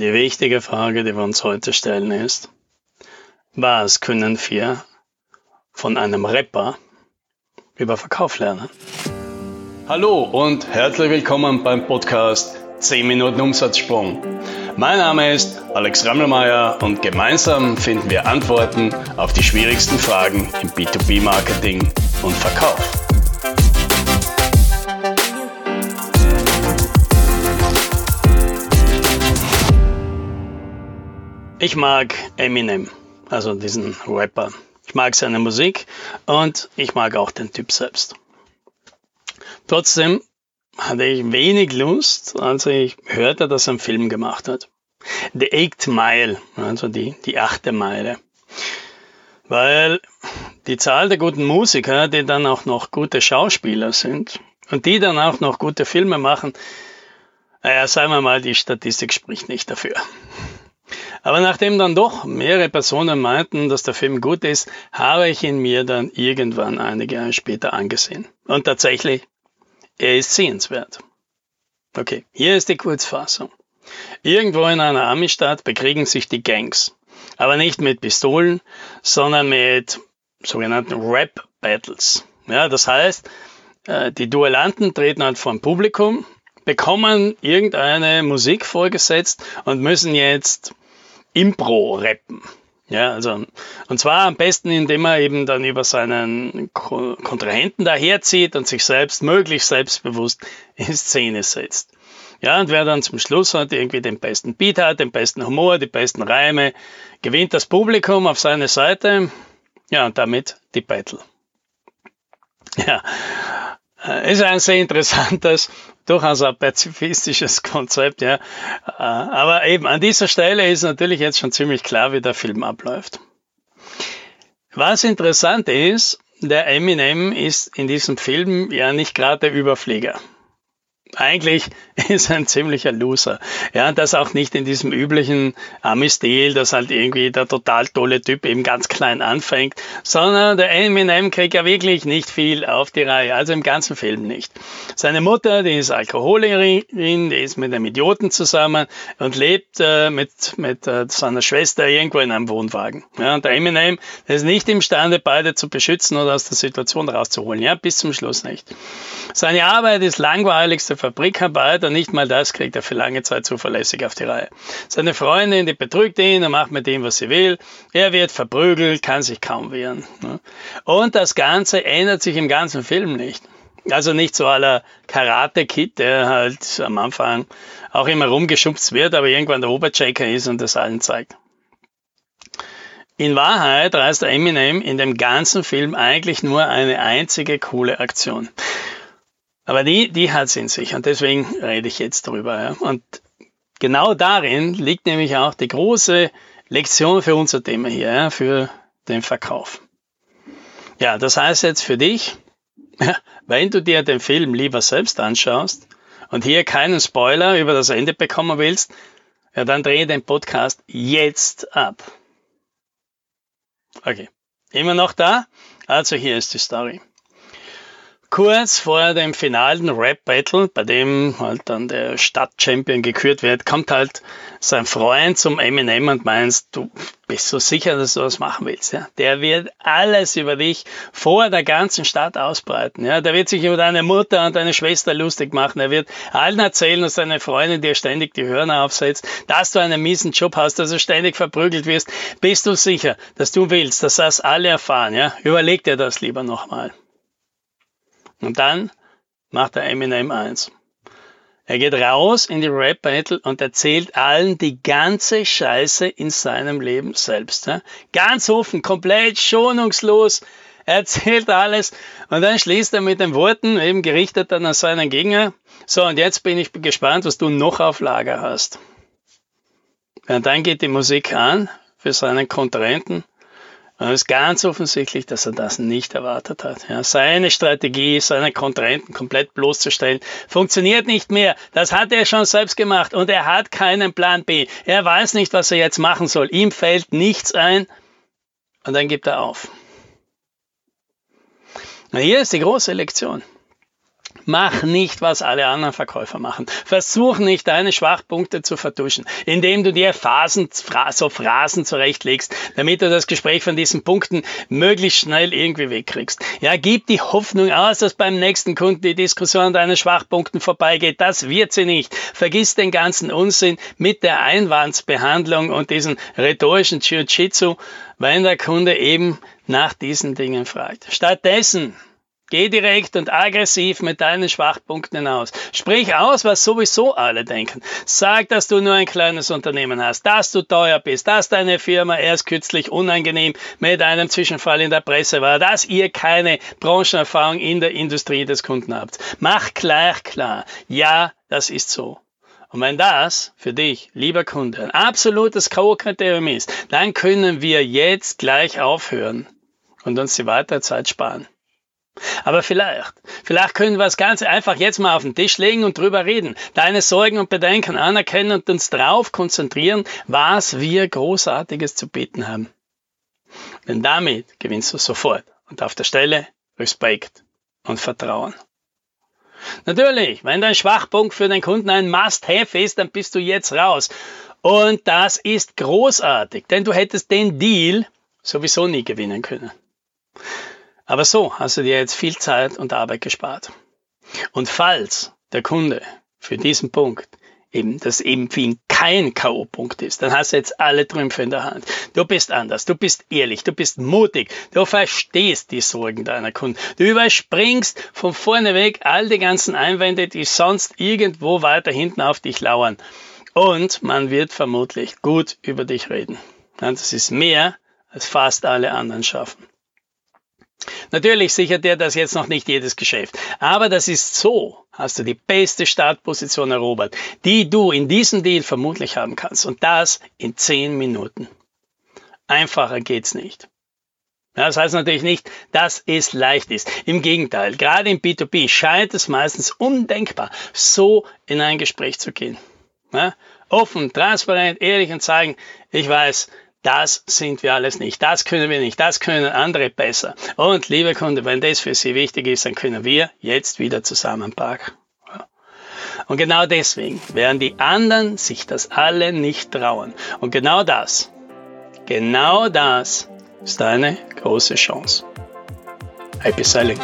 Die wichtige Frage, die wir uns heute stellen, ist, was können wir von einem Rapper über Verkauf lernen? Hallo und herzlich willkommen beim Podcast 10 Minuten Umsatzsprung. Mein Name ist Alex Rammelmeier und gemeinsam finden wir Antworten auf die schwierigsten Fragen im B2B-Marketing und Verkauf. Ich mag Eminem, also diesen Rapper. Ich mag seine Musik und ich mag auch den Typ selbst. Trotzdem hatte ich wenig Lust, als ich hörte, dass er einen Film gemacht hat. The Eighth Mile, also die, die achte Meile. Weil die Zahl der guten Musiker, die dann auch noch gute Schauspieler sind und die dann auch noch gute Filme machen, naja, sagen wir mal, die Statistik spricht nicht dafür. Aber nachdem dann doch mehrere Personen meinten, dass der Film gut ist, habe ich ihn mir dann irgendwann einige Jahre später angesehen. Und tatsächlich, er ist sehenswert. Okay, hier ist die Kurzfassung. Irgendwo in einer Ami-Stadt bekriegen sich die Gangs. Aber nicht mit Pistolen, sondern mit sogenannten Rap-Battles. Ja, das heißt, äh, die Duellanten treten halt vor dem Publikum, bekommen irgendeine Musik vorgesetzt und müssen jetzt Impro-Rappen. Ja, also, und zwar am besten, indem er eben dann über seinen Kontrahenten daherzieht und sich selbst, möglichst selbstbewusst in Szene setzt. Ja, und wer dann zum Schluss hat, irgendwie den besten Beat hat, den besten Humor, die besten Reime, gewinnt das Publikum auf seine Seite. Ja, und damit die Battle. Ja, ist ein sehr interessantes, durchaus ein pazifistisches Konzept, ja. Äh, aber eben an dieser Stelle ist natürlich jetzt schon ziemlich klar, wie der Film abläuft. Was interessant ist, der Eminem ist in diesem Film ja nicht gerade der Überflieger eigentlich ist ein ziemlicher Loser. Ja, das auch nicht in diesem üblichen Ami-Stil, dass halt irgendwie der total tolle Typ eben ganz klein anfängt, sondern der Eminem kriegt ja wirklich nicht viel auf die Reihe, also im ganzen Film nicht. Seine Mutter, die ist Alkoholikerin, die ist mit einem Idioten zusammen und lebt äh, mit, mit äh, seiner Schwester irgendwo in einem Wohnwagen. Ja, und der Eminem der ist nicht imstande, beide zu beschützen oder aus der Situation rauszuholen. Ja, bis zum Schluss nicht. Seine Arbeit ist langweiligste Fabrikarbeiter, nicht mal das kriegt er für lange Zeit zuverlässig auf die Reihe. Seine Freundin, die betrügt ihn und macht mit ihm, was sie will. Er wird verprügelt, kann sich kaum wehren. Ne? Und das Ganze ändert sich im ganzen Film nicht. Also nicht so aller Karate Kid, der halt am Anfang auch immer rumgeschubst wird, aber irgendwann der Oberchecker ist und das allen zeigt. In Wahrheit reißt Eminem in dem ganzen Film eigentlich nur eine einzige coole Aktion. Aber die, die hat es in sich und deswegen rede ich jetzt darüber. Ja. Und genau darin liegt nämlich auch die große Lektion für unser Thema hier, ja, für den Verkauf. Ja, das heißt jetzt für dich, wenn du dir den Film lieber selbst anschaust und hier keinen Spoiler über das Ende bekommen willst, ja, dann drehe den Podcast jetzt ab. Okay. Immer noch da? Also hier ist die Story. Kurz vor dem finalen Rap-Battle, bei dem halt dann der Stadtchampion gekürt wird, kommt halt sein Freund zum Eminem und meinst, du bist so sicher, dass du was machen willst. Ja? Der wird alles über dich vor der ganzen Stadt ausbreiten. Ja? Der wird sich über deine Mutter und deine Schwester lustig machen. Er wird allen erzählen, dass deine Freundin dir ständig die Hörner aufsetzt, dass du einen miesen Job hast, dass du ständig verprügelt wirst. Bist du sicher, dass du willst, dass das alle erfahren? Ja? Überleg dir das lieber nochmal. Und dann macht er Eminem eins. Er geht raus in die Rap Battle und erzählt allen die ganze Scheiße in seinem Leben selbst. Ganz offen, komplett schonungslos. Er erzählt alles und dann schließt er mit den Worten, eben gerichtet dann an seinen Gegner. So, und jetzt bin ich gespannt, was du noch auf Lager hast. Und dann geht die Musik an für seinen Kontrahenten und es ist ganz offensichtlich, dass er das nicht erwartet hat. Ja, seine Strategie, seine Kontrahenten komplett bloßzustellen, funktioniert nicht mehr. Das hat er schon selbst gemacht und er hat keinen Plan B. Er weiß nicht, was er jetzt machen soll. Ihm fällt nichts ein und dann gibt er auf. Und hier ist die große Lektion. Mach nicht, was alle anderen Verkäufer machen. Versuch nicht, deine Schwachpunkte zu vertuschen, indem du dir Phasen, so Phrasen zurechtlegst, damit du das Gespräch von diesen Punkten möglichst schnell irgendwie wegkriegst. Ja, gib die Hoffnung aus, dass beim nächsten Kunden die Diskussion an deinen Schwachpunkten vorbeigeht. Das wird sie nicht. Vergiss den ganzen Unsinn mit der Einwandsbehandlung und diesen rhetorischen Jiu-Jitsu, wenn der Kunde eben nach diesen Dingen fragt. Stattdessen Geh direkt und aggressiv mit deinen Schwachpunkten hinaus. Sprich aus, was sowieso alle denken. Sag, dass du nur ein kleines Unternehmen hast, dass du teuer bist, dass deine Firma erst kürzlich unangenehm mit einem Zwischenfall in der Presse war, dass ihr keine Branchenerfahrung in der Industrie des Kunden habt. Mach gleich klar. Ja, das ist so. Und wenn das für dich, lieber Kunde, ein absolutes K.O.-Kriterium ist, dann können wir jetzt gleich aufhören und uns die weitere Zeit sparen. Aber vielleicht, vielleicht können wir das Ganze einfach jetzt mal auf den Tisch legen und drüber reden. Deine Sorgen und Bedenken anerkennen und uns darauf konzentrieren, was wir Großartiges zu bieten haben. Denn damit gewinnst du sofort und auf der Stelle Respekt und Vertrauen. Natürlich, wenn dein Schwachpunkt für den Kunden ein Must-Have ist, dann bist du jetzt raus. Und das ist großartig, denn du hättest den Deal sowieso nie gewinnen können. Aber so hast du dir jetzt viel Zeit und Arbeit gespart. Und falls der Kunde für diesen Punkt eben, das eben für ihn kein K.O.-Punkt ist, dann hast du jetzt alle Trümpfe in der Hand. Du bist anders, du bist ehrlich, du bist mutig, du verstehst die Sorgen deiner Kunden. Du überspringst von vorne weg all die ganzen Einwände, die sonst irgendwo weiter hinten auf dich lauern. Und man wird vermutlich gut über dich reden. Das ist mehr, als fast alle anderen schaffen. Natürlich sichert dir das jetzt noch nicht jedes Geschäft. Aber das ist so, hast du die beste Startposition erobert, die du in diesem Deal vermutlich haben kannst. Und das in 10 Minuten. Einfacher geht's nicht. Das heißt natürlich nicht, dass es leicht ist. Im Gegenteil, gerade im B2B scheint es meistens undenkbar, so in ein Gespräch zu gehen. Ja, offen, transparent, ehrlich und sagen, ich weiß, das sind wir alles nicht. Das können wir nicht. Das können andere besser. Und liebe Kunde, wenn das für Sie wichtig ist, dann können wir jetzt wieder zusammenpacken. Und genau deswegen werden die anderen sich das alle nicht trauen. Und genau das, genau das ist eine große Chance. Happy Selling!